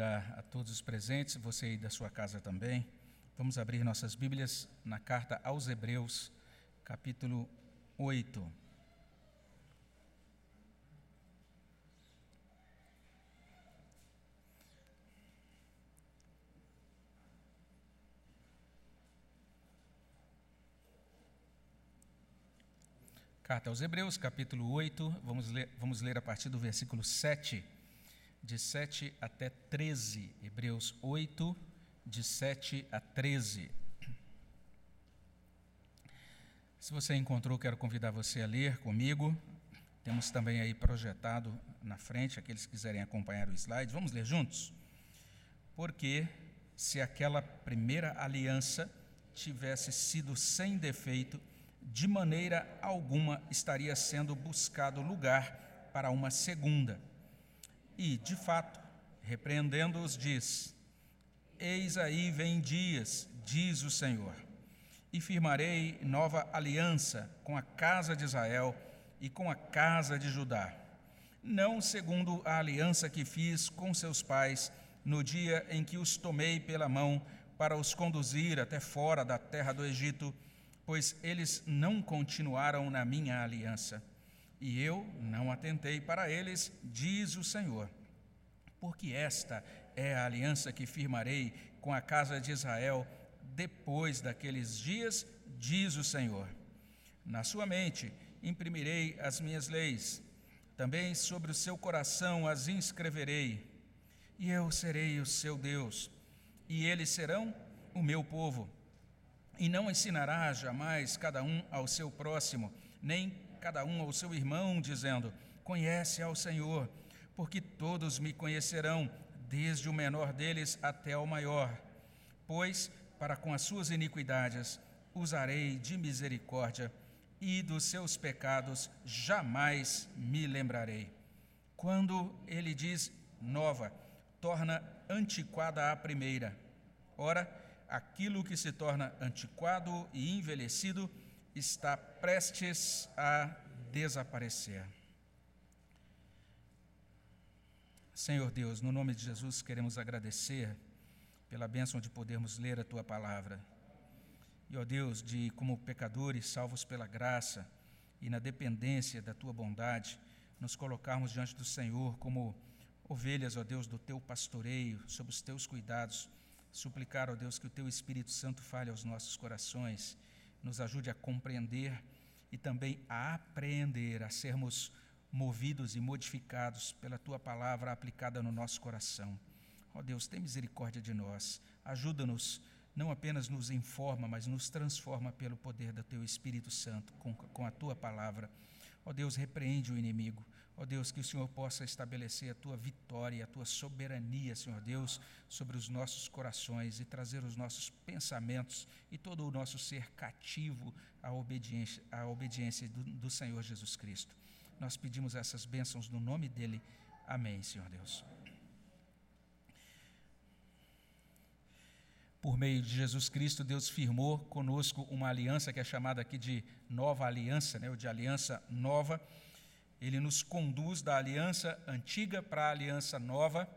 a todos os presentes, você aí da sua casa também. Vamos abrir nossas Bíblias na carta aos Hebreus, capítulo 8. Carta aos Hebreus, capítulo 8, vamos ler, vamos ler a partir do versículo 7 de 7 até 13. Hebreus 8, de 7 a 13. Se você encontrou, quero convidar você a ler comigo. Temos também aí projetado na frente, aqueles que quiserem acompanhar o slide. Vamos ler juntos? Porque se aquela primeira aliança tivesse sido sem defeito, de maneira alguma estaria sendo buscado lugar para uma segunda e, de fato, repreendendo-os, diz: Eis aí vem dias, diz o Senhor, e firmarei nova aliança com a casa de Israel e com a casa de Judá, não segundo a aliança que fiz com seus pais no dia em que os tomei pela mão para os conduzir até fora da terra do Egito, pois eles não continuaram na minha aliança e eu não atentei para eles, diz o Senhor. Porque esta é a aliança que firmarei com a casa de Israel depois daqueles dias, diz o Senhor. Na sua mente imprimirei as minhas leis, também sobre o seu coração as inscreverei, e eu serei o seu Deus, e eles serão o meu povo. E não ensinará jamais cada um ao seu próximo, nem cada um ao seu irmão, dizendo: Conhece ao Senhor, porque todos me conhecerão, desde o menor deles até o maior. Pois, para com as suas iniquidades, usarei de misericórdia, e dos seus pecados jamais me lembrarei. Quando ele diz nova, torna antiquada a primeira. Ora, aquilo que se torna antiquado e envelhecido está prestes a desaparecer. Senhor Deus, no nome de Jesus, queremos agradecer pela bênção de podermos ler a tua palavra. E, ó Deus, de como pecadores salvos pela graça e na dependência da tua bondade, nos colocarmos diante do Senhor como ovelhas, ó Deus, do teu pastoreio, sob os teus cuidados, suplicar, ó Deus, que o teu Espírito Santo fale aos nossos corações nos ajude a compreender e também a apreender, a sermos movidos e modificados pela tua palavra aplicada no nosso coração. Ó oh Deus, tem misericórdia de nós, ajuda-nos, não apenas nos informa, mas nos transforma pelo poder do teu Espírito Santo, com, com a tua palavra. Ó oh Deus, repreende o inimigo, Ó Deus, que o Senhor possa estabelecer a tua vitória, a tua soberania, Senhor Deus, sobre os nossos corações e trazer os nossos pensamentos e todo o nosso ser cativo à obediência, à obediência do, do Senhor Jesus Cristo. Nós pedimos essas bênçãos no nome dEle. Amém, Senhor Deus. Por meio de Jesus Cristo, Deus firmou conosco uma aliança que é chamada aqui de nova aliança, né, ou de aliança nova ele nos conduz da aliança antiga para a aliança nova.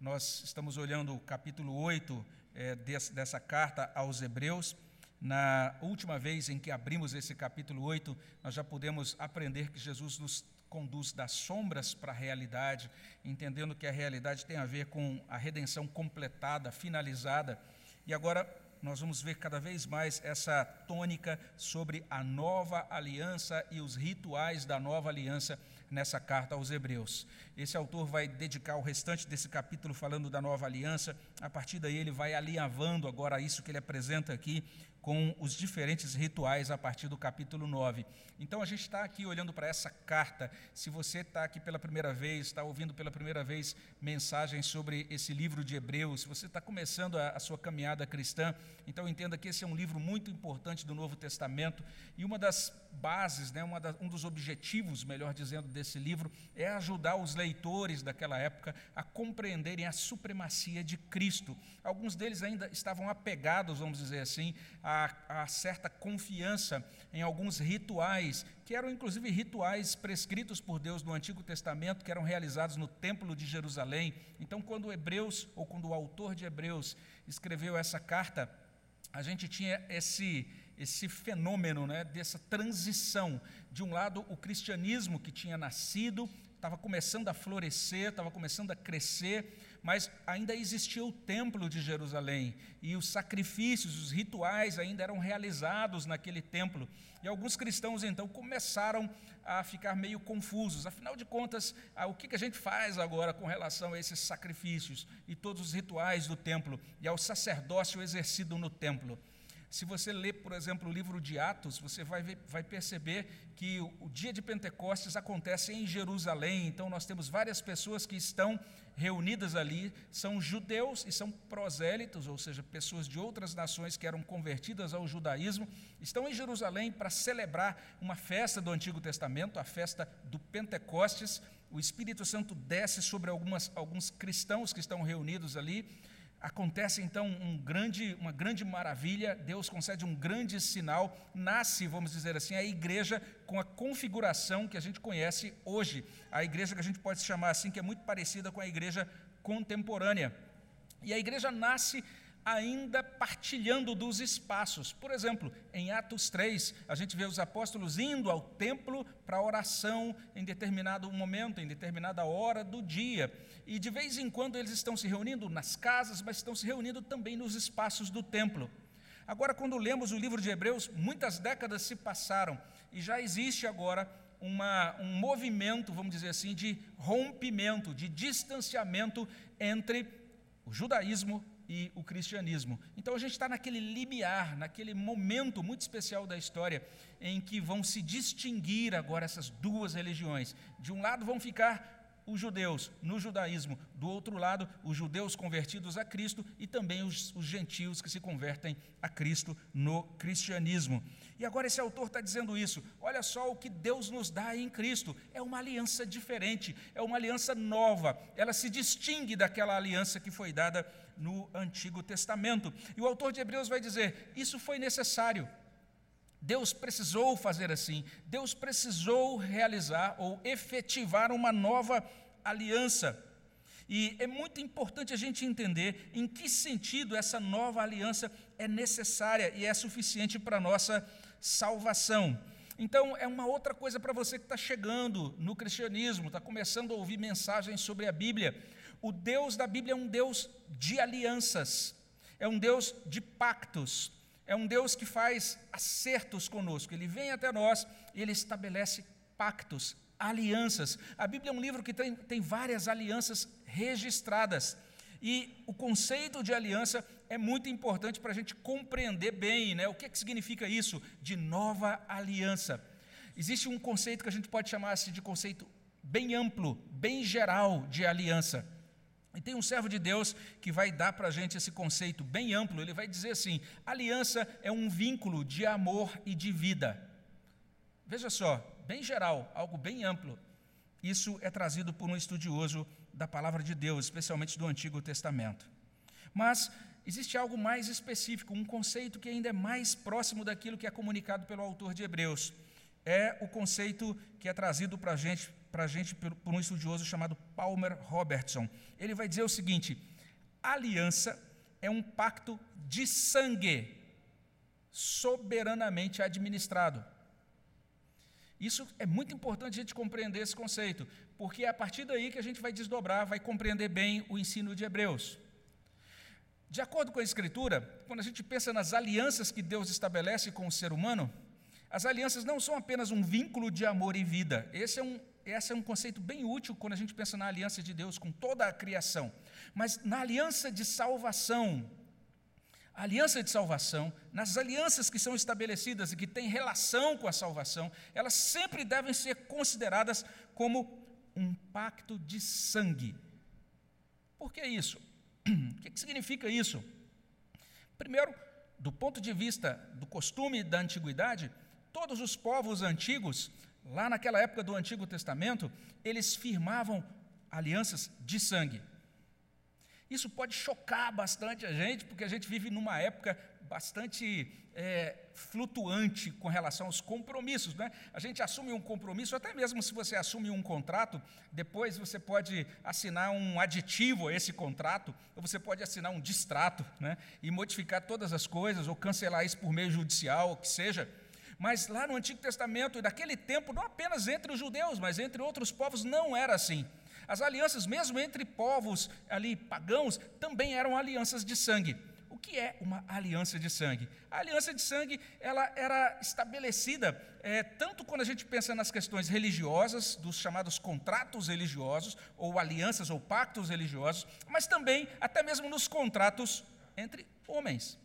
Nós estamos olhando o capítulo 8 é, desse, dessa carta aos Hebreus. Na última vez em que abrimos esse capítulo 8, nós já pudemos aprender que Jesus nos conduz das sombras para a realidade, entendendo que a realidade tem a ver com a redenção completada, finalizada. E agora nós vamos ver cada vez mais essa tônica sobre a nova aliança e os rituais da nova aliança nessa carta aos Hebreus. Esse autor vai dedicar o restante desse capítulo falando da nova aliança. A partir daí, ele vai alinhavando agora isso que ele apresenta aqui com os diferentes rituais a partir do capítulo 9. Então a gente está aqui olhando para essa carta. Se você está aqui pela primeira vez, está ouvindo pela primeira vez mensagens sobre esse livro de Hebreus, se você está começando a, a, sua caminhada cristã, então entenda que esse é um livro muito importante do Novo Testamento e uma das bases, né, da, um dos objetivos, melhor dizendo, desse livro é ajudar os leitores daquela época a compreenderem a supremacia de Cristo. Alguns deles ainda estavam apegados, vamos dizer assim, a, a certa confiança em alguns rituais, que eram inclusive rituais prescritos por Deus no Antigo Testamento, que eram realizados no Templo de Jerusalém. Então, quando Hebreus, ou quando o autor de Hebreus escreveu essa carta, a gente tinha esse esse fenômeno né, dessa transição. De um lado, o cristianismo que tinha nascido, estava começando a florescer, estava começando a crescer, mas ainda existia o templo de Jerusalém e os sacrifícios, os rituais ainda eram realizados naquele templo. E alguns cristãos então começaram a ficar meio confusos. Afinal de contas, ah, o que a gente faz agora com relação a esses sacrifícios e todos os rituais do templo e ao sacerdócio exercido no templo? Se você ler, por exemplo, o livro de Atos, você vai, ver, vai perceber que o, o, dia de Pentecostes acontece em Jerusalém, então nós temos várias pessoas que estão reunidas ali, são judeus e são prosélitos, ou seja, pessoas de outras nações que eram convertidas ao judaísmo, estão em Jerusalém para celebrar uma festa do Antigo Testamento, a festa do Pentecostes. O Espírito Santo desce sobre algumas, alguns cristãos que estão reunidos ali Acontece então um grande, uma grande maravilha, Deus concede um grande sinal, nasce, vamos dizer assim, a igreja com a configuração que a gente conhece hoje. A igreja que a gente pode chamar assim, que é muito parecida com a igreja contemporânea. E a igreja nasce ainda partilhando dos espaços. Por exemplo, em Atos 3, a gente vê os apóstolos indo ao templo para oração em determinado momento, em determinada hora do dia. E de vez em quando eles estão se reunindo nas casas, mas estão se reunindo também nos espaços do templo. Agora, quando lemos o livro de Hebreus, muitas décadas se passaram e já existe agora uma, um movimento, vamos dizer assim, de rompimento, de distanciamento entre o judaísmo e o cristianismo. Então a gente está naquele limiar, naquele momento muito especial da história em que vão se distinguir agora essas duas religiões. De um lado vão ficar os judeus no judaísmo, do outro lado, os judeus convertidos a Cristo e também os, os gentios que se convertem a Cristo no cristianismo. E agora esse autor está dizendo isso. Olha só o que Deus nos dá em Cristo. É uma aliança diferente, é uma aliança nova. Ela se distingue daquela aliança que foi dada no Antigo Testamento. E o autor de Hebreus vai dizer: isso foi necessário. Deus precisou fazer assim, Deus precisou realizar ou efetivar uma nova aliança. E é muito importante a gente entender em que sentido essa nova aliança é necessária e é suficiente para a nossa salvação. Então, é uma outra coisa para você que está chegando no cristianismo, está começando a ouvir mensagens sobre a Bíblia. O Deus da Bíblia é um Deus de alianças, é um Deus de pactos, é um Deus que faz acertos conosco. Ele vem até nós e ele estabelece pactos, alianças. A Bíblia é um livro que tem, tem várias alianças registradas. E o conceito de aliança é muito importante para a gente compreender bem né? o que, é que significa isso de nova aliança. Existe um conceito que a gente pode chamar assim, de conceito bem amplo, bem geral de aliança. E tem um servo de Deus que vai dar para a gente esse conceito bem amplo. Ele vai dizer assim: aliança é um vínculo de amor e de vida. Veja só, bem geral, algo bem amplo. Isso é trazido por um estudioso da palavra de Deus, especialmente do Antigo Testamento. Mas existe algo mais específico, um conceito que ainda é mais próximo daquilo que é comunicado pelo autor de Hebreus. É o conceito que é trazido para gente a gente por, por um estudioso chamado Palmer Robertson. Ele vai dizer o seguinte: aliança é um pacto de sangue soberanamente administrado. Isso é muito importante a gente compreender esse conceito, porque é a partir daí que a gente vai desdobrar, vai compreender bem o ensino de Hebreus. De acordo com a Escritura, quando a gente pensa nas alianças que Deus estabelece com o ser humano, as alianças não são apenas um vínculo de amor e vida. Esse é um esse é um conceito bem útil quando a gente pensa na aliança de Deus com toda a criação. Mas na aliança de salvação, a aliança de salvação, nas alianças que são estabelecidas e que têm relação com a salvação, elas sempre devem ser consideradas como um pacto de sangue. Por que isso? O que significa isso? Primeiro, do ponto de vista do costume da antiguidade, todos os povos antigos lá naquela época do Antigo Testamento, eles firmavam alianças de sangue. Isso pode chocar bastante a gente, porque a gente vive numa época bastante é, flutuante com relação aos compromissos. Né? A gente assume um compromisso, até mesmo se você assume um contrato, depois você pode assinar um aditivo a esse contrato, ou você pode assinar um distrato né? e modificar todas as coisas, ou cancelar isso por meio judicial, o que seja. Mas lá no Antigo Testamento, naquele tempo, não apenas entre os judeus, mas entre outros povos, não era assim. As alianças, mesmo entre povos ali pagãos, também eram alianças de sangue. O que é uma aliança de sangue? A aliança de sangue ela era estabelecida é, tanto quando a gente pensa nas questões religiosas, dos chamados contratos religiosos, ou alianças ou pactos religiosos, mas também até mesmo nos contratos entre homens.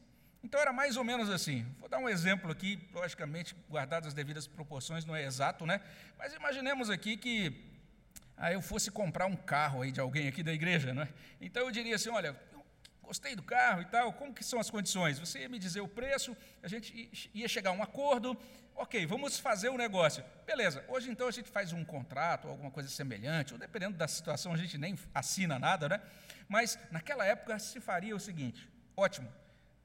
Então era mais ou menos assim. Vou dar um exemplo aqui, logicamente, guardadas as devidas proporções, não é exato, né? Mas imaginemos aqui que aí eu fosse comprar um carro aí de alguém aqui da igreja, né? Então eu diria assim, olha, gostei do carro e tal, como que são as condições? Você ia me dizer o preço, a gente ia chegar a um acordo, ok, vamos fazer o um negócio. Beleza, hoje então a gente faz um contrato, alguma coisa semelhante, ou dependendo da situação a gente nem assina nada, né? Mas naquela época se faria o seguinte, ótimo,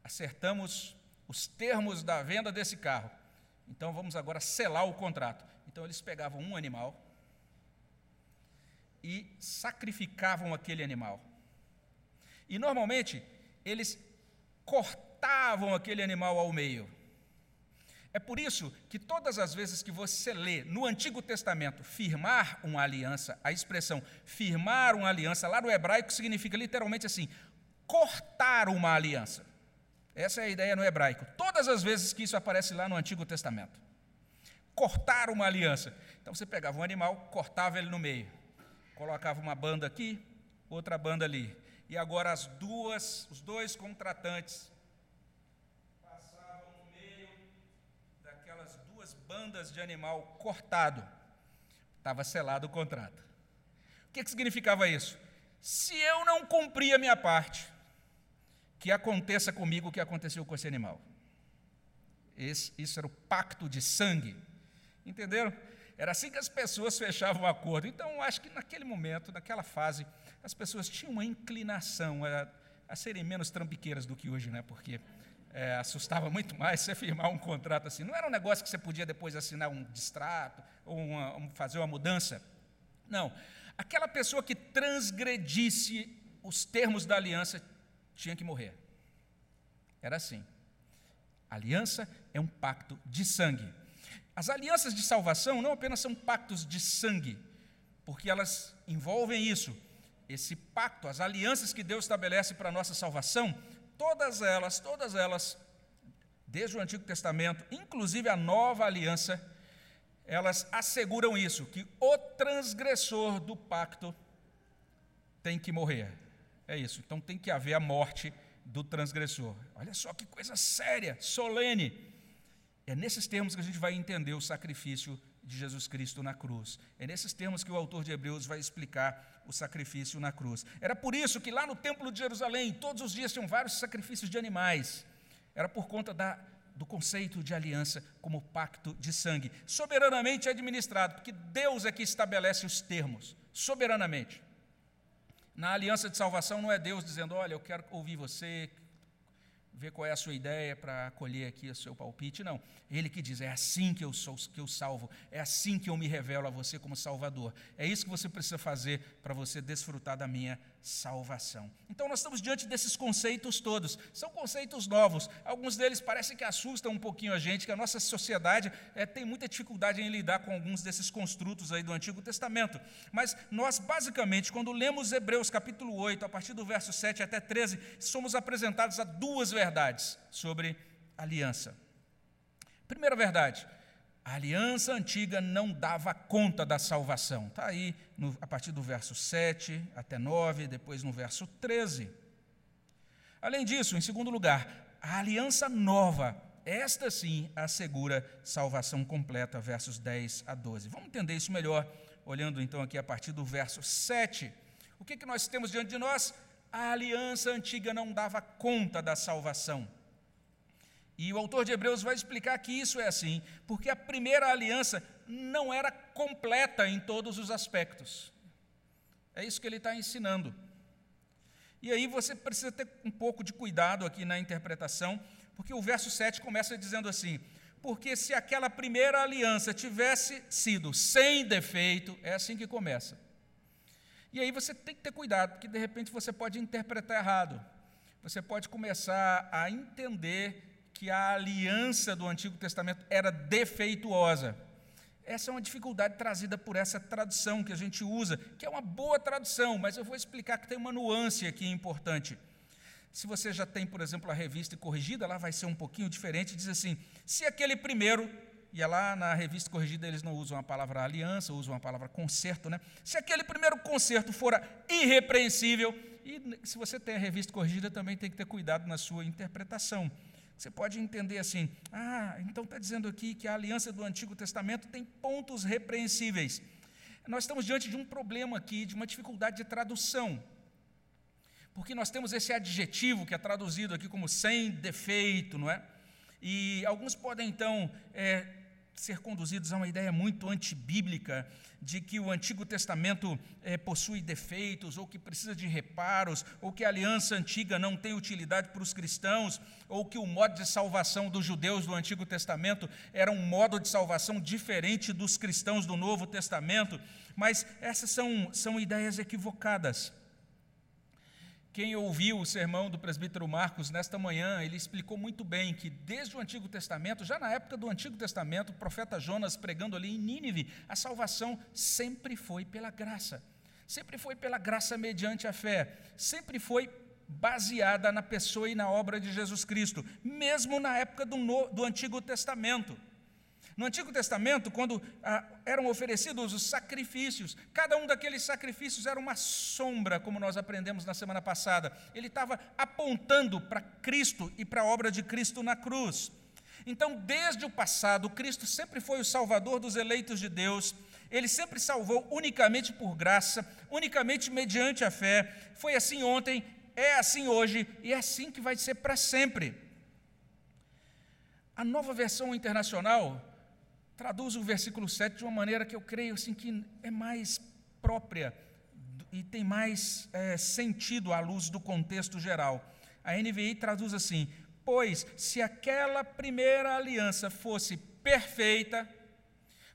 acertamos os termos da venda desse carro, então vamos agora selar o contrato. Então eles pegavam um animal, e sacrificavam aquele animal. E normalmente eles cortavam aquele animal ao meio. É por isso que todas as vezes que você lê no Antigo Testamento firmar uma aliança, a expressão firmar uma aliança, lá no hebraico significa literalmente assim: cortar uma aliança. Essa é a ideia no hebraico. Todas as vezes que isso aparece lá no Antigo Testamento. Cortar uma aliança. Então você pegava um animal, cortava ele no meio colocava uma banda aqui, outra banda ali. E agora as duas, os dois contratantes passavam no meio daquelas duas bandas de animal cortado. Estava selado o contrato. O que, que significava isso? Se eu não cumprir a minha parte, que aconteça comigo o que aconteceu com esse animal. Esse, isso era o pacto de sangue. Entenderam? Era assim que as pessoas fechavam o acordo. Então, acho que naquele momento, naquela fase, as pessoas tinham uma inclinação a, a serem menos trambiqueiras do que hoje, né? porque é, assustava muito mais você firmar um contrato assim. Não era um negócio que você podia depois assinar um distrato ou uma, um, fazer uma mudança. Não. Aquela pessoa que transgredisse os termos da aliança tinha que morrer. Era assim. Aliança é um pacto de sangue. As alianças de salvação não apenas são pactos de sangue, porque elas envolvem isso, esse pacto, as alianças que Deus estabelece para a nossa salvação, todas elas, todas elas, desde o Antigo Testamento, inclusive a nova aliança, elas asseguram isso, que o transgressor do pacto tem que morrer. É isso, então tem que haver a morte do transgressor. Olha só que coisa séria, solene. É nesses termos que a gente vai entender o sacrifício de Jesus Cristo na cruz. É nesses termos que o autor de Hebreus vai explicar o sacrifício na cruz. Era por isso que lá no Templo de Jerusalém, todos os dias tinham vários sacrifícios de animais. Era por conta da, do conceito de aliança como pacto de sangue, soberanamente administrado, porque Deus é que estabelece os termos, soberanamente. Na aliança de salvação não é Deus dizendo, olha, eu quero ouvir você, ver qual é a sua ideia para acolher aqui o seu palpite. Não. Ele que diz: é assim que eu sou, que eu salvo, é assim que eu me revelo a você como Salvador. É isso que você precisa fazer para você desfrutar da minha salvação. Então nós estamos diante desses conceitos todos. São conceitos novos. Alguns deles parecem que assustam um pouquinho a gente, que a nossa sociedade é, tem muita dificuldade em lidar com alguns desses construtos aí do Antigo Testamento. Mas nós, basicamente, quando lemos Hebreus capítulo 8, a partir do verso 7 até 13, somos apresentados a duas verdades sobre aliança. Primeira verdade, a aliança antiga não dava conta da salvação. Está aí no, a partir do verso 7 até 9, depois no verso 13. Além disso, em segundo lugar, a aliança nova, esta sim assegura salvação completa, versos 10 a 12. Vamos entender isso melhor, olhando então aqui a partir do verso 7. O que, que nós temos diante de nós? A aliança antiga não dava conta da salvação. E o autor de Hebreus vai explicar que isso é assim, porque a primeira aliança não era completa em todos os aspectos. É isso que ele está ensinando. E aí você precisa ter um pouco de cuidado aqui na interpretação, porque o verso 7 começa dizendo assim: Porque se aquela primeira aliança tivesse sido sem defeito, é assim que começa. E aí você tem que ter cuidado, porque de repente você pode interpretar errado. Você pode começar a entender que a aliança do Antigo Testamento era defeituosa. Essa é uma dificuldade trazida por essa tradução que a gente usa, que é uma boa tradução, mas eu vou explicar que tem uma nuance aqui importante. Se você já tem, por exemplo, a revista corrigida, lá vai ser um pouquinho diferente, diz assim: se aquele primeiro, e é lá na revista corrigida eles não usam a palavra aliança, usam a palavra conserto, né? Se aquele primeiro conserto fora irrepreensível, e se você tem a revista corrigida, também tem que ter cuidado na sua interpretação. Você pode entender assim: ah, então está dizendo aqui que a aliança do Antigo Testamento tem pontos repreensíveis. Nós estamos diante de um problema aqui, de uma dificuldade de tradução. Porque nós temos esse adjetivo que é traduzido aqui como sem defeito, não é? E alguns podem então é, ser conduzidos a uma ideia muito antibíblica de que o Antigo Testamento é, possui defeitos, ou que precisa de reparos, ou que a aliança antiga não tem utilidade para os cristãos, ou que o modo de salvação dos judeus do Antigo Testamento era um modo de salvação diferente dos cristãos do Novo Testamento, mas essas são, são ideias equivocadas. Quem ouviu o sermão do presbítero Marcos nesta manhã, ele explicou muito bem que desde o Antigo Testamento, já na época do Antigo Testamento, o profeta Jonas pregando ali em Nínive, a salvação sempre foi pela graça. Sempre foi pela graça mediante a fé. Sempre foi baseada na pessoa e na obra de Jesus Cristo, mesmo na época do, no, do Antigo Testamento. No Antigo Testamento, quando ah, eram oferecidos os sacrifícios, cada um daqueles sacrifícios era uma sombra, como nós aprendemos na semana passada. Ele estava apontando para Cristo e para a obra de Cristo na cruz. Então, desde o passado, Cristo sempre foi o salvador dos eleitos de Deus. Ele sempre salvou unicamente por graça, unicamente mediante a fé. Foi assim ontem, é assim hoje e é assim que vai ser para sempre. A nova versão internacional traduz o versículo 7 de uma maneira que eu creio assim, que é mais própria e tem mais é, sentido à luz do contexto geral. A NVI traduz assim: Pois se aquela primeira aliança fosse perfeita,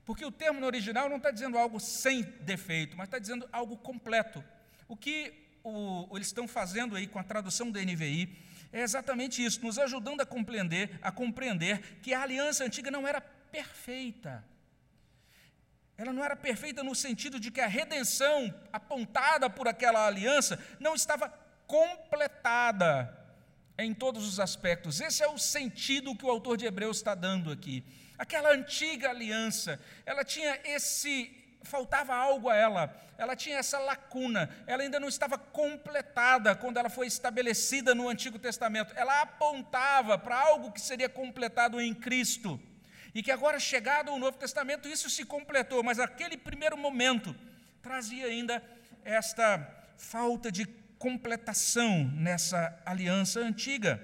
porque o termo no original não está dizendo algo sem defeito, mas está dizendo algo completo. O que o, eles estão fazendo aí com a tradução da NVI é exatamente isso, nos ajudando a compreender, a compreender que a aliança antiga não era perfeita. Ela não era perfeita no sentido de que a redenção apontada por aquela aliança não estava completada em todos os aspectos. Esse é o sentido que o autor de Hebreus está dando aqui. Aquela antiga aliança, ela tinha esse. faltava algo a ela, ela tinha essa lacuna, ela ainda não estava completada quando ela foi estabelecida no Antigo Testamento. Ela apontava para algo que seria completado em Cristo e que agora, chegado o Novo Testamento, isso se completou, mas aquele primeiro momento trazia ainda esta falta de completação nessa aliança antiga.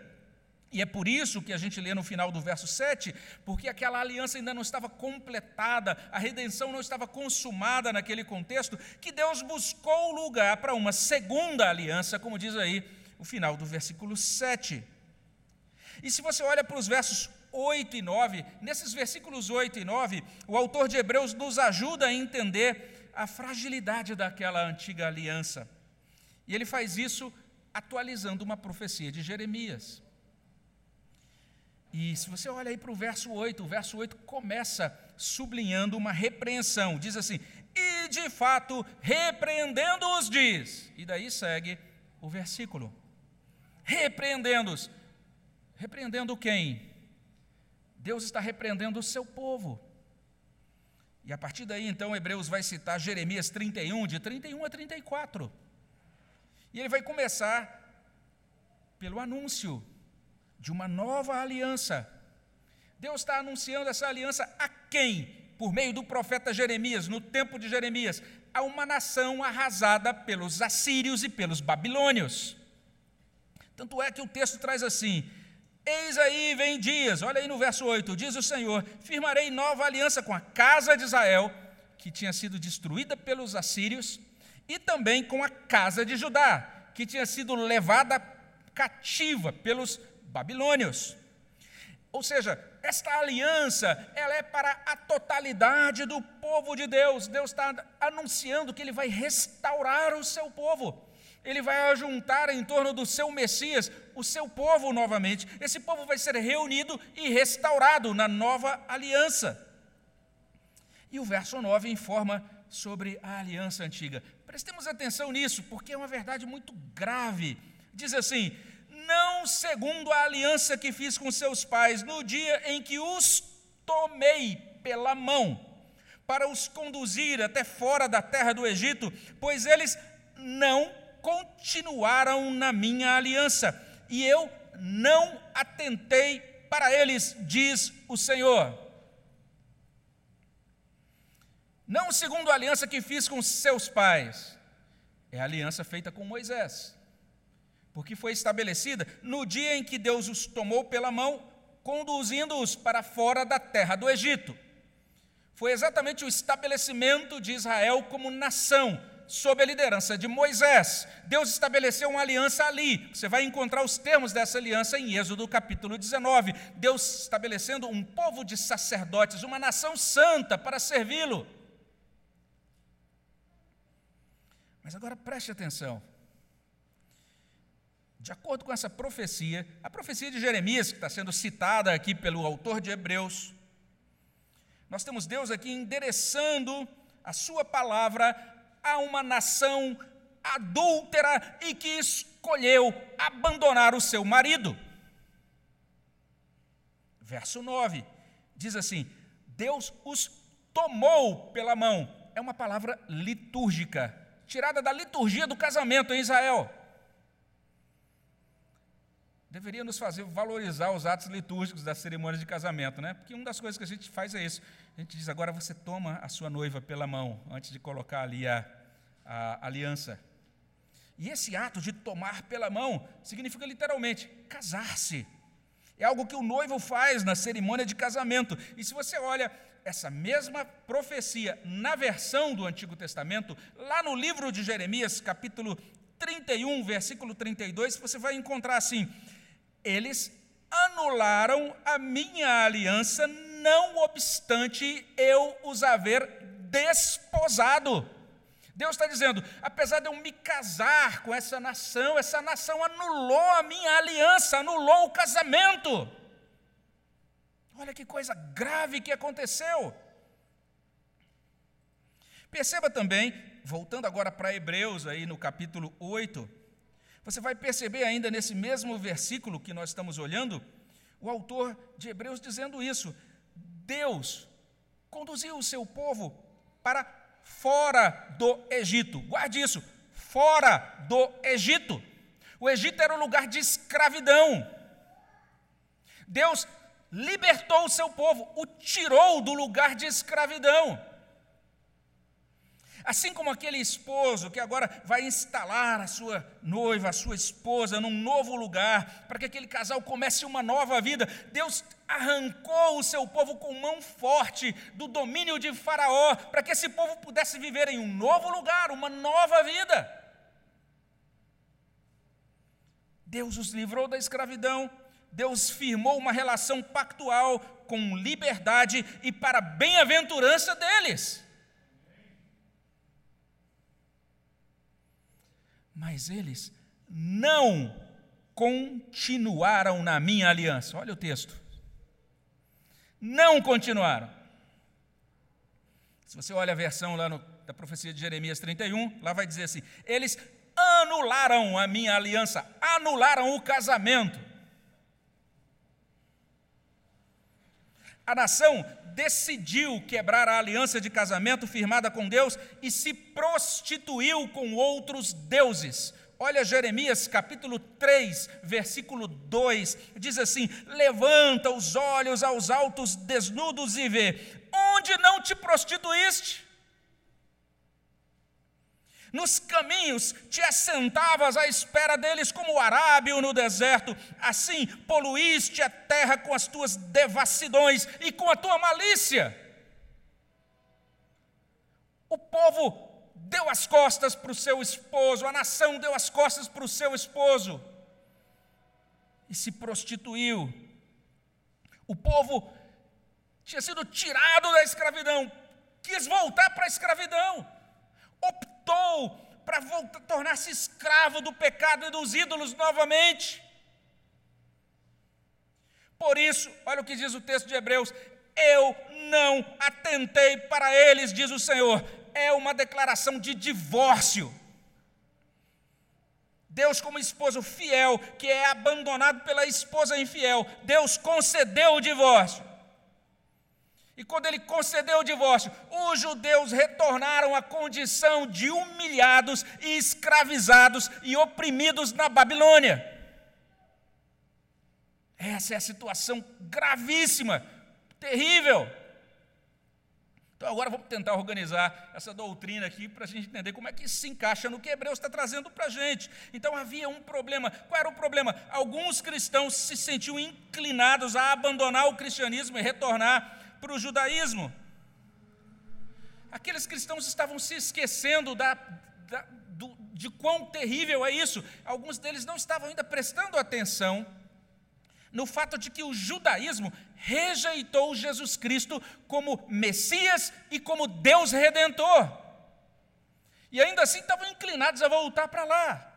E é por isso que a gente lê no final do verso 7, porque aquela aliança ainda não estava completada, a redenção não estava consumada naquele contexto, que Deus buscou lugar para uma segunda aliança, como diz aí o final do versículo 7. E se você olha para os versos 8 e 9, nesses versículos 8 e 9, o autor de Hebreus nos ajuda a entender a fragilidade daquela antiga aliança. E ele faz isso atualizando uma profecia de Jeremias. E se você olha aí para o verso 8, o verso 8 começa sublinhando uma repreensão. Diz assim: E de fato, repreendendo-os, diz. E daí segue o versículo: Repreendendo-os. Repreendendo quem? Deus está repreendendo o seu povo. E a partir daí, então, Hebreus vai citar Jeremias 31, de 31 a 34. E ele vai começar pelo anúncio de uma nova aliança. Deus está anunciando essa aliança a quem? Por meio do profeta Jeremias, no tempo de Jeremias, a uma nação arrasada pelos assírios e pelos babilônios. Tanto é que o texto traz assim: Eis aí vem dias, olha aí no verso 8, diz o Senhor: firmarei nova aliança com a casa de Israel, que tinha sido destruída pelos assírios, e também com a casa de Judá, que tinha sido levada cativa pelos babilônios. Ou seja, esta aliança, ela é para a totalidade do povo de Deus. Deus está anunciando que Ele vai restaurar o seu povo. Ele vai ajuntar em torno do seu Messias o seu povo novamente. Esse povo vai ser reunido e restaurado na nova aliança. E o verso 9 informa sobre a aliança antiga. Prestemos atenção nisso, porque é uma verdade muito grave. Diz assim: não segundo a aliança que fiz com seus pais no dia em que os tomei pela mão para os conduzir até fora da terra do Egito, pois eles não continuaram na minha aliança, e eu não atentei para eles, diz o Senhor. Não segundo a aliança que fiz com seus pais, é a aliança feita com Moisés porque foi estabelecida no dia em que Deus os tomou pela mão, conduzindo-os para fora da terra do Egito. Foi exatamente o estabelecimento de Israel como nação, sob a liderança de Moisés. Deus estabeleceu uma aliança ali. Você vai encontrar os termos dessa aliança em Êxodo capítulo 19. Deus estabelecendo um povo de sacerdotes, uma nação santa para servi-lo. Mas agora preste atenção. De acordo com essa profecia, a profecia de Jeremias, que está sendo citada aqui pelo autor de Hebreus, nós temos Deus aqui endereçando a sua palavra a uma nação adúltera e que escolheu abandonar o seu marido. Verso 9 diz assim: Deus os tomou pela mão. É uma palavra litúrgica, tirada da liturgia do casamento em Israel deveria nos fazer valorizar os atos litúrgicos das cerimônias de casamento, né? Porque uma das coisas que a gente faz é isso. A gente diz, agora você toma a sua noiva pela mão, antes de colocar ali a, a aliança. E esse ato de tomar pela mão significa literalmente casar-se. É algo que o noivo faz na cerimônia de casamento. E se você olha essa mesma profecia na versão do Antigo Testamento, lá no livro de Jeremias, capítulo 31, versículo 32, você vai encontrar assim: eles anularam a minha aliança, não obstante eu os haver desposado. Deus está dizendo: apesar de eu me casar com essa nação, essa nação anulou a minha aliança, anulou o casamento. Olha que coisa grave que aconteceu. Perceba também, voltando agora para Hebreus, aí no capítulo 8, você vai perceber ainda nesse mesmo versículo que nós estamos olhando, o autor de Hebreus dizendo isso: Deus conduziu o seu povo para fora do Egito. Guarde isso, fora do Egito. O Egito era um lugar de escravidão. Deus libertou o seu povo, o tirou do lugar de escravidão. Assim como aquele esposo que agora vai instalar a sua noiva, a sua esposa, num novo lugar, para que aquele casal comece uma nova vida, Deus arrancou o seu povo com mão forte do domínio de Faraó, para que esse povo pudesse viver em um novo lugar, uma nova vida. Deus os livrou da escravidão, Deus firmou uma relação pactual com liberdade e para bem-aventurança deles. Mas eles não continuaram na minha aliança. Olha o texto. Não continuaram. Se você olha a versão lá no, da profecia de Jeremias 31, lá vai dizer assim: eles anularam a minha aliança, anularam o casamento. A nação decidiu quebrar a aliança de casamento firmada com Deus e se prostituiu com outros deuses. Olha Jeremias capítulo 3, versículo 2, diz assim: Levanta os olhos aos altos desnudos e vê, onde não te prostituíste? Nos caminhos te assentavas à espera deles como o arábio no deserto, assim poluíste a terra com as tuas devassidões e com a tua malícia. O povo deu as costas para o seu esposo, a nação deu as costas para o seu esposo e se prostituiu. O povo tinha sido tirado da escravidão, quis voltar para a escravidão, optou para tornar-se escravo do pecado e dos ídolos novamente. Por isso, olha o que diz o texto de Hebreus: eu não atentei para eles, diz o Senhor. É uma declaração de divórcio. Deus, como esposo fiel, que é abandonado pela esposa infiel, Deus concedeu o divórcio. E quando ele concedeu o divórcio, os judeus retornaram à condição de humilhados e escravizados e oprimidos na Babilônia. Essa é a situação gravíssima, terrível. Então agora vamos tentar organizar essa doutrina aqui para a gente entender como é que isso se encaixa no que Hebreus está trazendo para a gente. Então havia um problema. Qual era o problema? Alguns cristãos se sentiam inclinados a abandonar o cristianismo e retornar para o judaísmo. Aqueles cristãos estavam se esquecendo da, da, do, de quão terrível é isso. Alguns deles não estavam ainda prestando atenção no fato de que o judaísmo rejeitou Jesus Cristo como Messias e como Deus redentor. E ainda assim estavam inclinados a voltar para lá.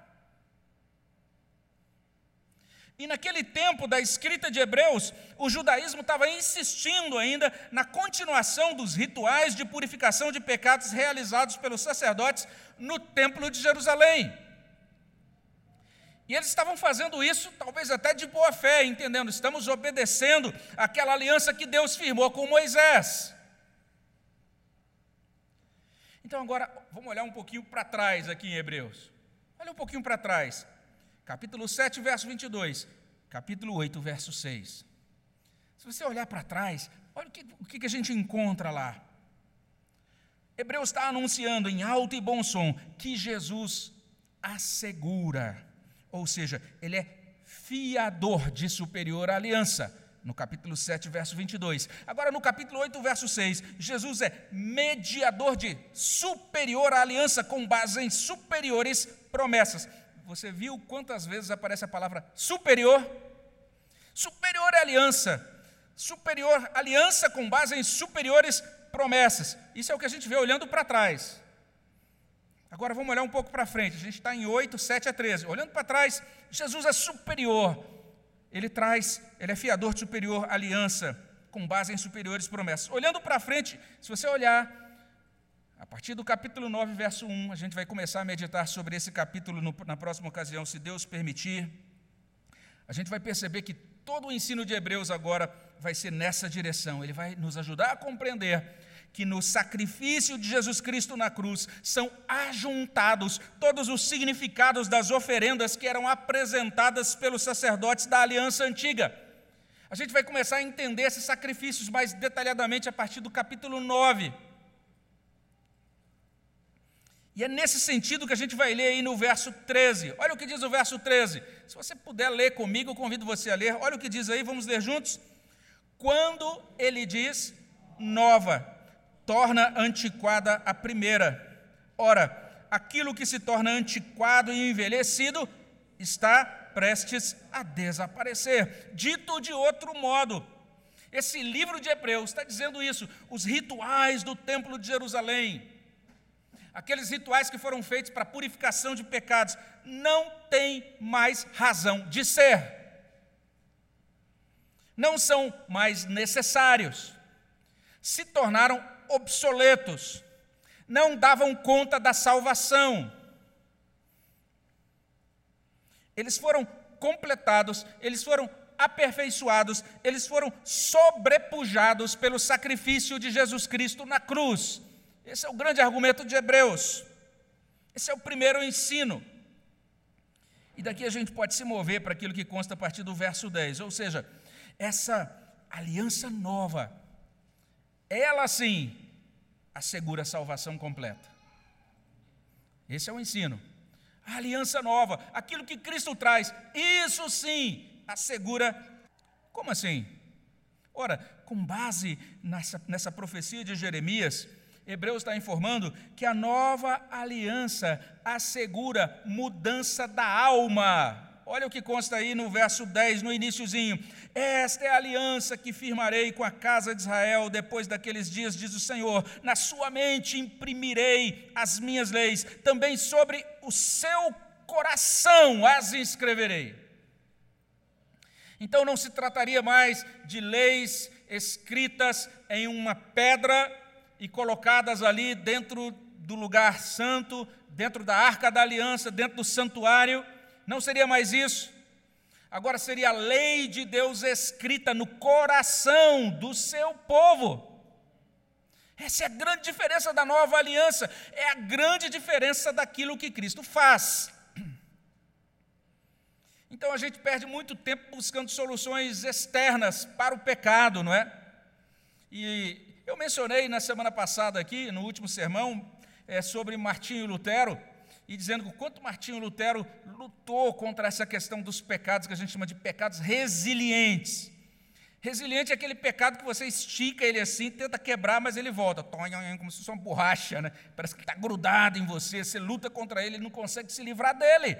E naquele tempo da escrita de Hebreus, o judaísmo estava insistindo ainda na continuação dos rituais de purificação de pecados realizados pelos sacerdotes no Templo de Jerusalém. E eles estavam fazendo isso, talvez até de boa fé, entendendo, estamos obedecendo aquela aliança que Deus firmou com Moisés. Então agora vamos olhar um pouquinho para trás aqui em Hebreus. Olha um pouquinho para trás. Capítulo 7, verso 22. Capítulo 8, verso 6. Se você olhar para trás, olha o que, o que a gente encontra lá. Hebreus está anunciando em alto e bom som que Jesus assegura ou seja, ele é fiador de superior aliança. No capítulo 7, verso 22. Agora, no capítulo 8, verso 6, Jesus é mediador de superior aliança com base em superiores promessas. Você viu quantas vezes aparece a palavra superior? Superior aliança. Superior aliança com base em superiores promessas. Isso é o que a gente vê olhando para trás. Agora vamos olhar um pouco para frente. A gente está em 8, 7 a 13. Olhando para trás, Jesus é superior. Ele traz, ele é fiador de superior aliança, com base em superiores promessas. Olhando para frente, se você olhar, a partir do capítulo 9, verso 1, a gente vai começar a meditar sobre esse capítulo no, na próxima ocasião, se Deus permitir. A gente vai perceber que todo o ensino de Hebreus agora vai ser nessa direção. Ele vai nos ajudar a compreender que no sacrifício de Jesus Cristo na cruz são ajuntados todos os significados das oferendas que eram apresentadas pelos sacerdotes da aliança antiga. A gente vai começar a entender esses sacrifícios mais detalhadamente a partir do capítulo 9. E é nesse sentido que a gente vai ler aí no verso 13. Olha o que diz o verso 13. Se você puder ler comigo, eu convido você a ler. Olha o que diz aí, vamos ler juntos. Quando ele diz nova, torna antiquada a primeira. Ora, aquilo que se torna antiquado e envelhecido está prestes a desaparecer. Dito de outro modo, esse livro de Hebreus está dizendo isso: os rituais do Templo de Jerusalém, aqueles rituais que foram feitos para purificação de pecados, não têm mais razão de ser. Não são mais necessários. Se tornaram obsoletos, não davam conta da salvação. Eles foram completados, eles foram aperfeiçoados, eles foram sobrepujados pelo sacrifício de Jesus Cristo na cruz. Esse é o grande argumento de Hebreus. Esse é o primeiro ensino. E daqui a gente pode se mover para aquilo que consta a partir do verso 10, ou seja, essa aliança nova, ela sim assegura a salvação completa. Esse é o ensino. A aliança nova, aquilo que Cristo traz, isso sim assegura. Como assim? Ora, com base nessa, nessa profecia de Jeremias, Hebreus está informando que a nova aliança assegura mudança da alma. Olha o que consta aí no verso 10, no iníciozinho. Esta é a aliança que firmarei com a casa de Israel depois daqueles dias, diz o Senhor. Na sua mente imprimirei as minhas leis, também sobre o seu coração as inscreverei. Então não se trataria mais de leis escritas em uma pedra e colocadas ali dentro do lugar santo, dentro da arca da aliança, dentro do santuário. Não seria mais isso. Agora seria a lei de Deus escrita no coração do seu povo. Essa é a grande diferença da nova aliança, é a grande diferença daquilo que Cristo faz. Então a gente perde muito tempo buscando soluções externas para o pecado, não é? E eu mencionei na semana passada aqui, no último sermão, é, sobre Martinho Lutero, e dizendo que quanto Martinho Lutero lutou contra essa questão dos pecados que a gente chama de pecados resilientes. Resiliente é aquele pecado que você estica ele assim, tenta quebrar, mas ele volta, como se fosse uma borracha, né? parece que está grudado em você, você luta contra ele e não consegue se livrar dele.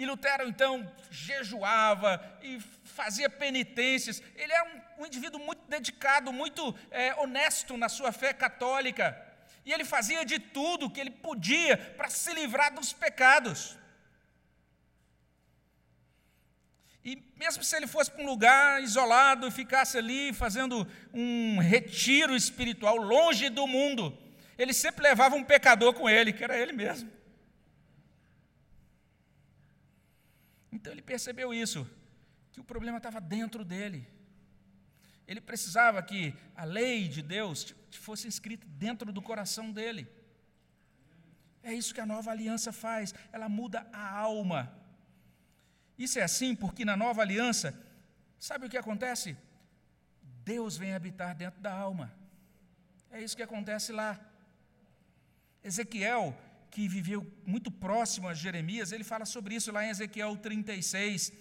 E Lutero, então, jejuava e fazia penitências. Ele era um, um indivíduo muito dedicado, muito é, honesto na sua fé católica. E ele fazia de tudo que ele podia para se livrar dos pecados. E mesmo se ele fosse para um lugar isolado e ficasse ali fazendo um retiro espiritual longe do mundo, ele sempre levava um pecador com ele, que era ele mesmo. Então ele percebeu isso, que o problema estava dentro dele. Ele precisava que a lei de Deus fosse escrita dentro do coração dele. É isso que a nova aliança faz, ela muda a alma. Isso é assim porque na nova aliança, sabe o que acontece? Deus vem habitar dentro da alma. É isso que acontece lá. Ezequiel que viveu muito próximo a Jeremias, ele fala sobre isso lá em Ezequiel 36.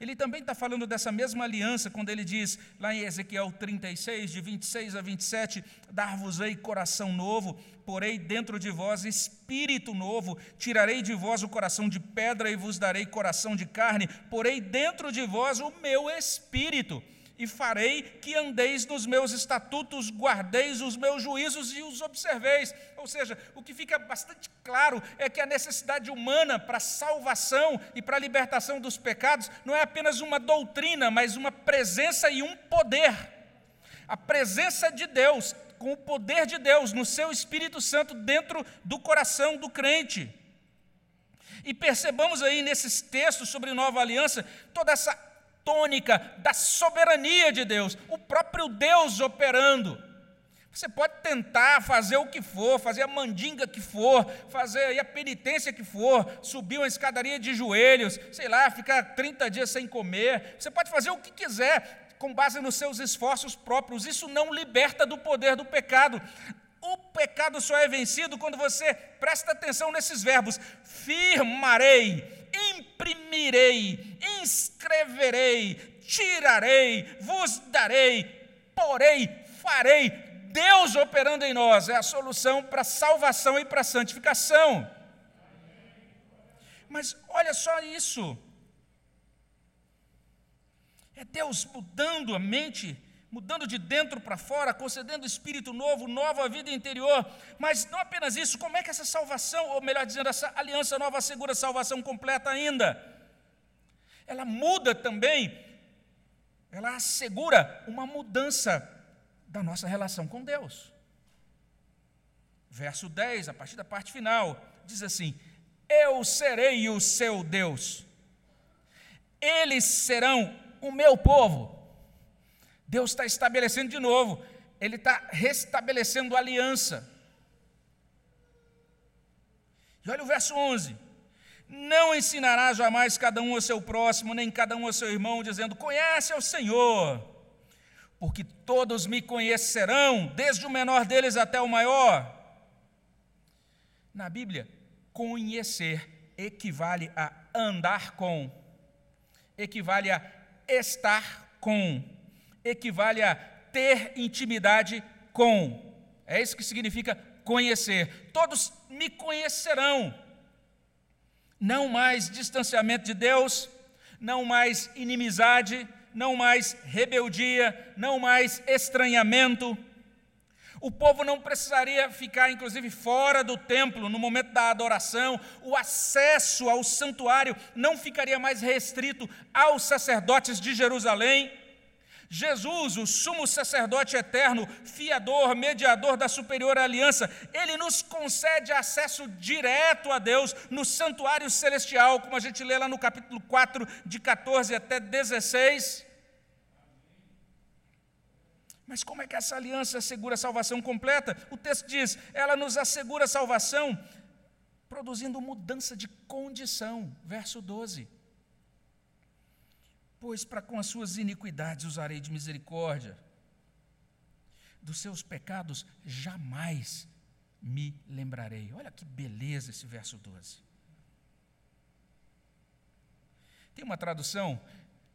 Ele também está falando dessa mesma aliança, quando ele diz, lá em Ezequiel 36, de 26 a 27, Dar-vos-ei coração novo, porei dentro de vós espírito novo, tirarei de vós o coração de pedra e vos darei coração de carne, porei dentro de vós o meu espírito e farei que andeis nos meus estatutos, guardeis os meus juízos e os observeis. Ou seja, o que fica bastante claro é que a necessidade humana para salvação e para a libertação dos pecados não é apenas uma doutrina, mas uma presença e um poder. A presença de Deus, com o poder de Deus no seu Espírito Santo dentro do coração do crente. E percebamos aí nesses textos sobre nova aliança toda essa tônica da soberania de Deus, o próprio Deus operando. Você pode tentar fazer o que for, fazer a mandinga que for, fazer a penitência que for, subir uma escadaria de joelhos, sei lá, ficar 30 dias sem comer. Você pode fazer o que quiser com base nos seus esforços próprios. Isso não liberta do poder do pecado. O pecado só é vencido quando você presta atenção nesses verbos: firmarei, imprimirei, inscreverei, tirarei, vos darei, porei, farei. Deus operando em nós é a solução para salvação e para santificação. Mas olha só isso. É Deus mudando a mente mudando de dentro para fora, concedendo espírito novo, nova vida interior. Mas não apenas isso, como é que essa salvação, ou melhor dizendo, essa aliança nova assegura salvação completa ainda? Ela muda também, ela assegura uma mudança da nossa relação com Deus. Verso 10, a partir da parte final, diz assim: Eu serei o seu Deus, eles serão o meu povo. Deus está estabelecendo de novo, Ele está restabelecendo a aliança. E olha o verso 11: Não ensinará jamais cada um ao seu próximo, nem cada um ao seu irmão, dizendo: Conhece ao Senhor, porque todos me conhecerão, desde o menor deles até o maior. Na Bíblia, conhecer equivale a andar com, equivale a estar com, equivale a ter intimidade com. É isso que significa conhecer. Todos me conhecerão. Não mais distanciamento de Deus, não mais inimizade, não mais rebeldia, não mais estranhamento. O povo não precisaria ficar, inclusive, fora do templo no momento da adoração. O acesso ao santuário não ficaria mais restrito aos sacerdotes de Jerusalém. Jesus, o sumo sacerdote eterno, fiador, mediador da superior aliança, ele nos concede acesso direto a Deus no santuário celestial, como a gente lê lá no capítulo 4, de 14 até 16. Mas como é que essa aliança assegura a salvação completa? O texto diz: ela nos assegura a salvação produzindo mudança de condição. Verso 12 pois para com as suas iniquidades usarei de misericórdia. Dos seus pecados jamais me lembrarei. Olha que beleza esse verso 12. Tem uma tradução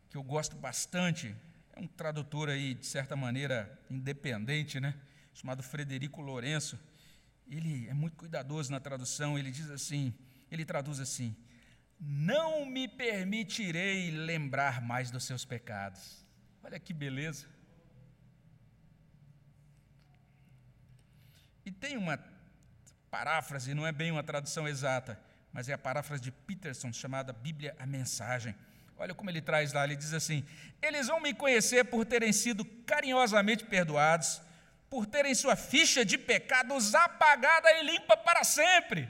que eu gosto bastante, é um tradutor aí, de certa maneira, independente, né? chamado Frederico Lourenço. Ele é muito cuidadoso na tradução, ele diz assim, ele traduz assim: não me permitirei lembrar mais dos seus pecados. Olha que beleza. E tem uma paráfrase, não é bem uma tradução exata, mas é a paráfrase de Peterson, chamada Bíblia a Mensagem. Olha como ele traz lá, ele diz assim: Eles vão me conhecer por terem sido carinhosamente perdoados, por terem sua ficha de pecados apagada e limpa para sempre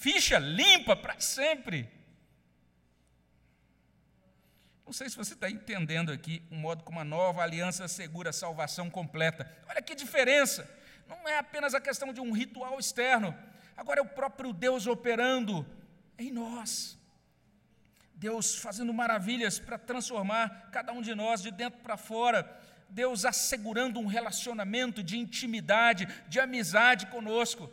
ficha limpa para sempre. Não sei se você está entendendo aqui o modo como a nova aliança assegura a salvação completa. Olha que diferença! Não é apenas a questão de um ritual externo, agora é o próprio Deus operando em nós. Deus fazendo maravilhas para transformar cada um de nós de dentro para fora. Deus assegurando um relacionamento de intimidade, de amizade conosco.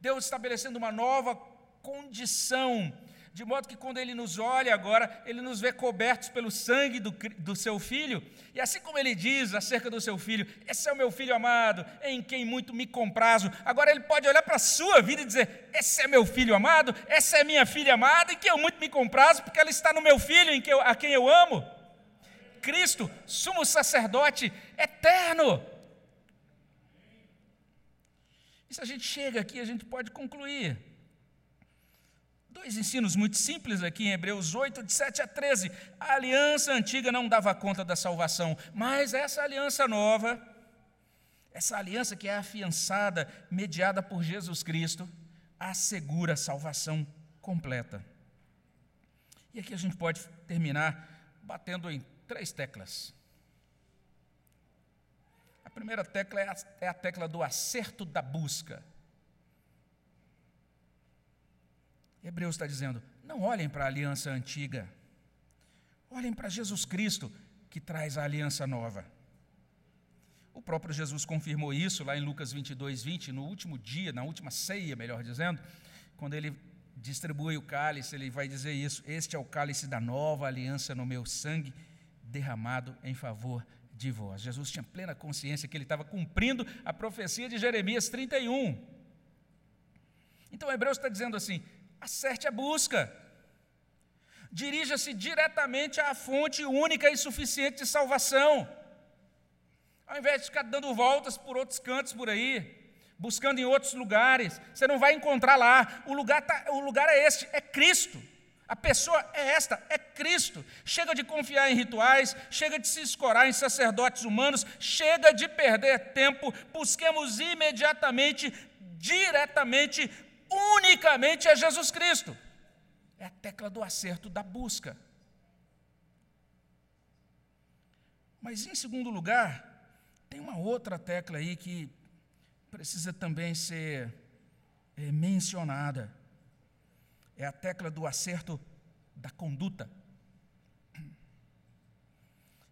Deus estabelecendo uma nova condição, de modo que quando ele nos olha agora, ele nos vê cobertos pelo sangue do, do seu filho, e assim como ele diz acerca do seu filho, esse é o meu filho amado, em quem muito me comprazo, agora ele pode olhar para a sua vida e dizer: esse é meu filho amado, essa é minha filha amada, em quem eu muito me comprazo, porque ela está no meu filho, em que eu, a quem eu amo. Cristo, sumo sacerdote eterno. E se a gente chega aqui, a gente pode concluir Dois ensinos muito simples aqui em Hebreus 8, de 7 a 13. A aliança antiga não dava conta da salvação, mas essa aliança nova, essa aliança que é afiançada, mediada por Jesus Cristo, assegura a salvação completa. E aqui a gente pode terminar batendo em três teclas. A primeira tecla é a, é a tecla do acerto da busca. Hebreus está dizendo: não olhem para a aliança antiga, olhem para Jesus Cristo, que traz a aliança nova. O próprio Jesus confirmou isso lá em Lucas 22, 20, no último dia, na última ceia, melhor dizendo, quando ele distribui o cálice, ele vai dizer isso: Este é o cálice da nova aliança no meu sangue, derramado em favor de vós. Jesus tinha plena consciência que ele estava cumprindo a profecia de Jeremias 31. Então, Hebreus está dizendo assim: acerte a busca. Dirija-se diretamente à fonte única e suficiente de salvação. Ao invés de ficar dando voltas por outros cantos por aí, buscando em outros lugares, você não vai encontrar lá. O lugar, tá, o lugar é este, é Cristo. A pessoa é esta, é Cristo. Chega de confiar em rituais, chega de se escorar em sacerdotes humanos, chega de perder tempo, busquemos imediatamente, diretamente unicamente é Jesus Cristo. É a tecla do acerto da busca. Mas, em segundo lugar, tem uma outra tecla aí que precisa também ser é, mencionada. É a tecla do acerto da conduta.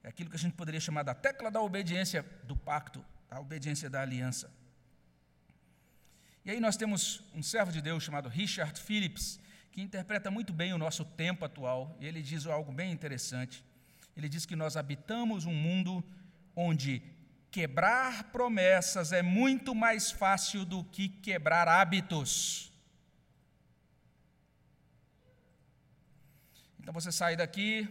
É aquilo que a gente poderia chamar da tecla da obediência do pacto, da obediência da aliança. E aí nós temos um servo de Deus chamado Richard Phillips, que interpreta muito bem o nosso tempo atual, e ele diz algo bem interessante. Ele diz que nós habitamos um mundo onde quebrar promessas é muito mais fácil do que quebrar hábitos. Então você sai daqui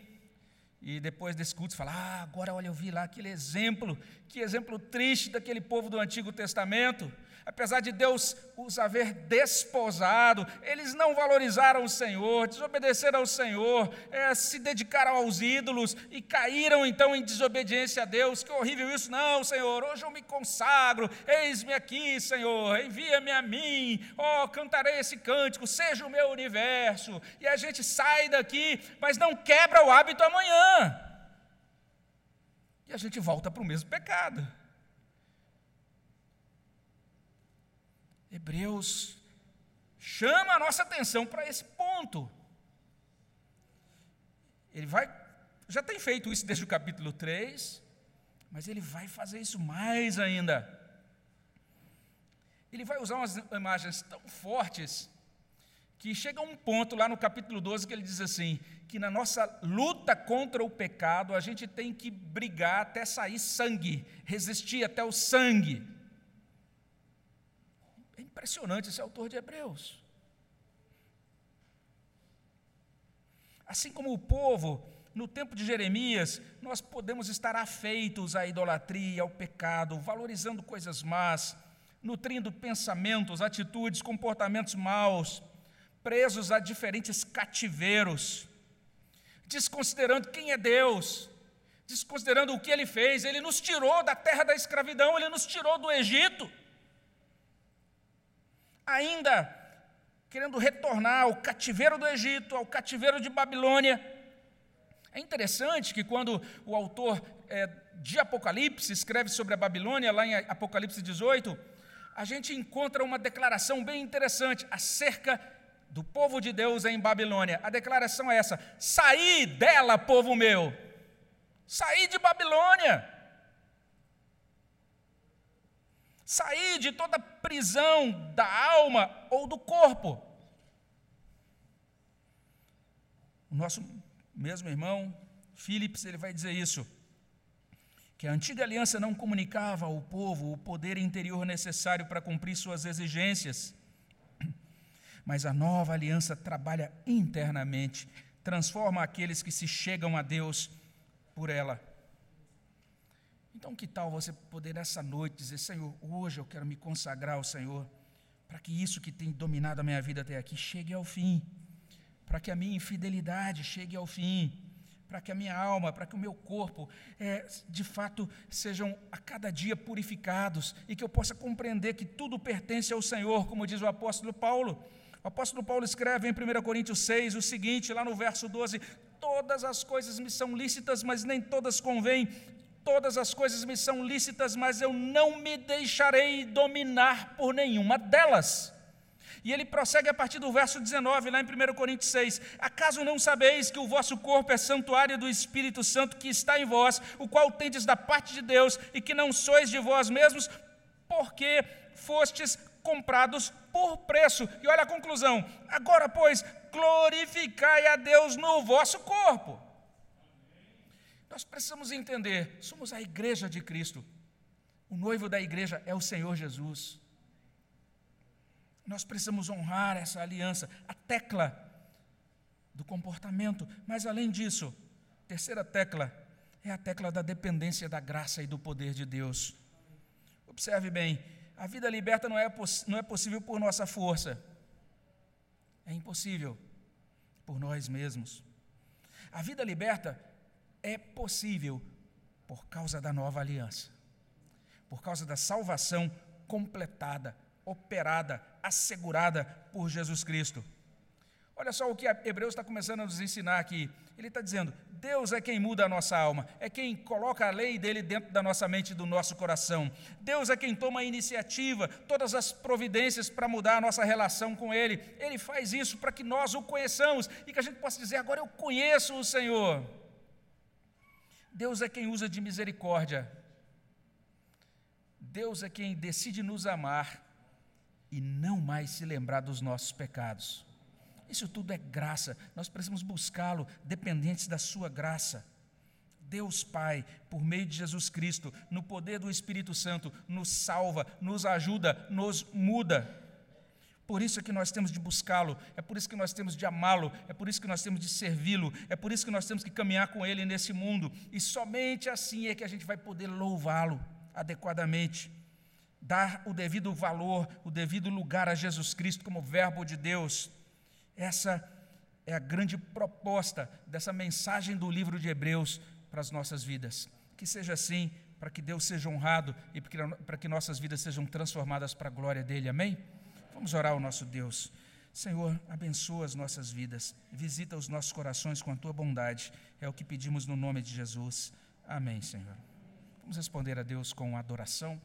e depois desse culto fala: Ah, agora olha, eu vi lá aquele exemplo, que exemplo triste daquele povo do Antigo Testamento apesar de Deus os haver desposado, eles não valorizaram o Senhor, desobedeceram ao Senhor, é, se dedicaram aos ídolos e caíram então em desobediência a Deus. Que horrível isso! Não, Senhor, hoje eu me consagro, eis-me aqui, Senhor, envia-me a mim, oh, cantarei esse cântico, seja o meu universo. E a gente sai daqui, mas não quebra o hábito amanhã. E a gente volta para o mesmo pecado. Hebreus chama a nossa atenção para esse ponto. Ele vai, já tem feito isso desde o capítulo 3, mas ele vai fazer isso mais ainda. Ele vai usar umas imagens tão fortes que chega um ponto lá no capítulo 12 que ele diz assim: que na nossa luta contra o pecado a gente tem que brigar até sair sangue, resistir até o sangue. Impressionante esse autor de Hebreus. Assim como o povo, no tempo de Jeremias, nós podemos estar afeitos à idolatria, ao pecado, valorizando coisas más, nutrindo pensamentos, atitudes, comportamentos maus, presos a diferentes cativeiros, desconsiderando quem é Deus, desconsiderando o que ele fez. Ele nos tirou da terra da escravidão, ele nos tirou do Egito ainda querendo retornar ao cativeiro do Egito, ao cativeiro de Babilônia. É interessante que quando o autor é, de Apocalipse escreve sobre a Babilônia, lá em Apocalipse 18, a gente encontra uma declaração bem interessante acerca do povo de Deus em Babilônia. A declaração é essa: saí dela, povo meu. Saí de Babilônia. Sair de toda prisão da alma ou do corpo. O nosso mesmo irmão, Philips, ele vai dizer isso, que a antiga aliança não comunicava ao povo o poder interior necessário para cumprir suas exigências, mas a nova aliança trabalha internamente, transforma aqueles que se chegam a Deus por ela. Então, que tal você poder nessa noite dizer: Senhor, hoje eu quero me consagrar ao Senhor, para que isso que tem dominado a minha vida até aqui chegue ao fim, para que a minha infidelidade chegue ao fim, para que a minha alma, para que o meu corpo, é, de fato, sejam a cada dia purificados e que eu possa compreender que tudo pertence ao Senhor, como diz o apóstolo Paulo. O apóstolo Paulo escreve em 1 Coríntios 6 o seguinte, lá no verso 12: Todas as coisas me são lícitas, mas nem todas convêm. Todas as coisas me são lícitas, mas eu não me deixarei dominar por nenhuma delas. E ele prossegue a partir do verso 19, lá em 1 Coríntios 6. Acaso não sabeis que o vosso corpo é santuário do Espírito Santo que está em vós, o qual tendes da parte de Deus, e que não sois de vós mesmos, porque fostes comprados por preço. E olha a conclusão: agora, pois, glorificai a Deus no vosso corpo. Nós precisamos entender: somos a igreja de Cristo. O noivo da igreja é o Senhor Jesus. Nós precisamos honrar essa aliança, a tecla do comportamento, mas além disso, terceira tecla é a tecla da dependência da graça e do poder de Deus. Observe bem, a vida liberta não é, não é possível por nossa força, é impossível por nós mesmos. A vida liberta é possível por causa da nova aliança, por causa da salvação completada, operada, assegurada por Jesus Cristo. Olha só o que Hebreus está começando a nos ensinar aqui. Ele está dizendo: Deus é quem muda a nossa alma, é quem coloca a lei dele dentro da nossa mente e do nosso coração. Deus é quem toma a iniciativa, todas as providências para mudar a nossa relação com Ele. Ele faz isso para que nós o conheçamos e que a gente possa dizer: agora eu conheço o Senhor. Deus é quem usa de misericórdia. Deus é quem decide nos amar e não mais se lembrar dos nossos pecados. Isso tudo é graça, nós precisamos buscá-lo, dependentes da Sua graça. Deus Pai, por meio de Jesus Cristo, no poder do Espírito Santo, nos salva, nos ajuda, nos muda. Por isso é que nós temos de buscá-lo, é por isso que nós temos de amá-lo, é por isso que nós temos de servi-lo, é por isso que nós temos que caminhar com ele nesse mundo, e somente assim é que a gente vai poder louvá-lo adequadamente dar o devido valor, o devido lugar a Jesus Cristo como Verbo de Deus. Essa é a grande proposta dessa mensagem do livro de Hebreus para as nossas vidas. Que seja assim, para que Deus seja honrado e para que nossas vidas sejam transformadas para a glória dele. Amém? Vamos orar ao nosso Deus. Senhor, abençoa as nossas vidas, visita os nossos corações com a tua bondade. É o que pedimos no nome de Jesus. Amém, Senhor. Vamos responder a Deus com adoração.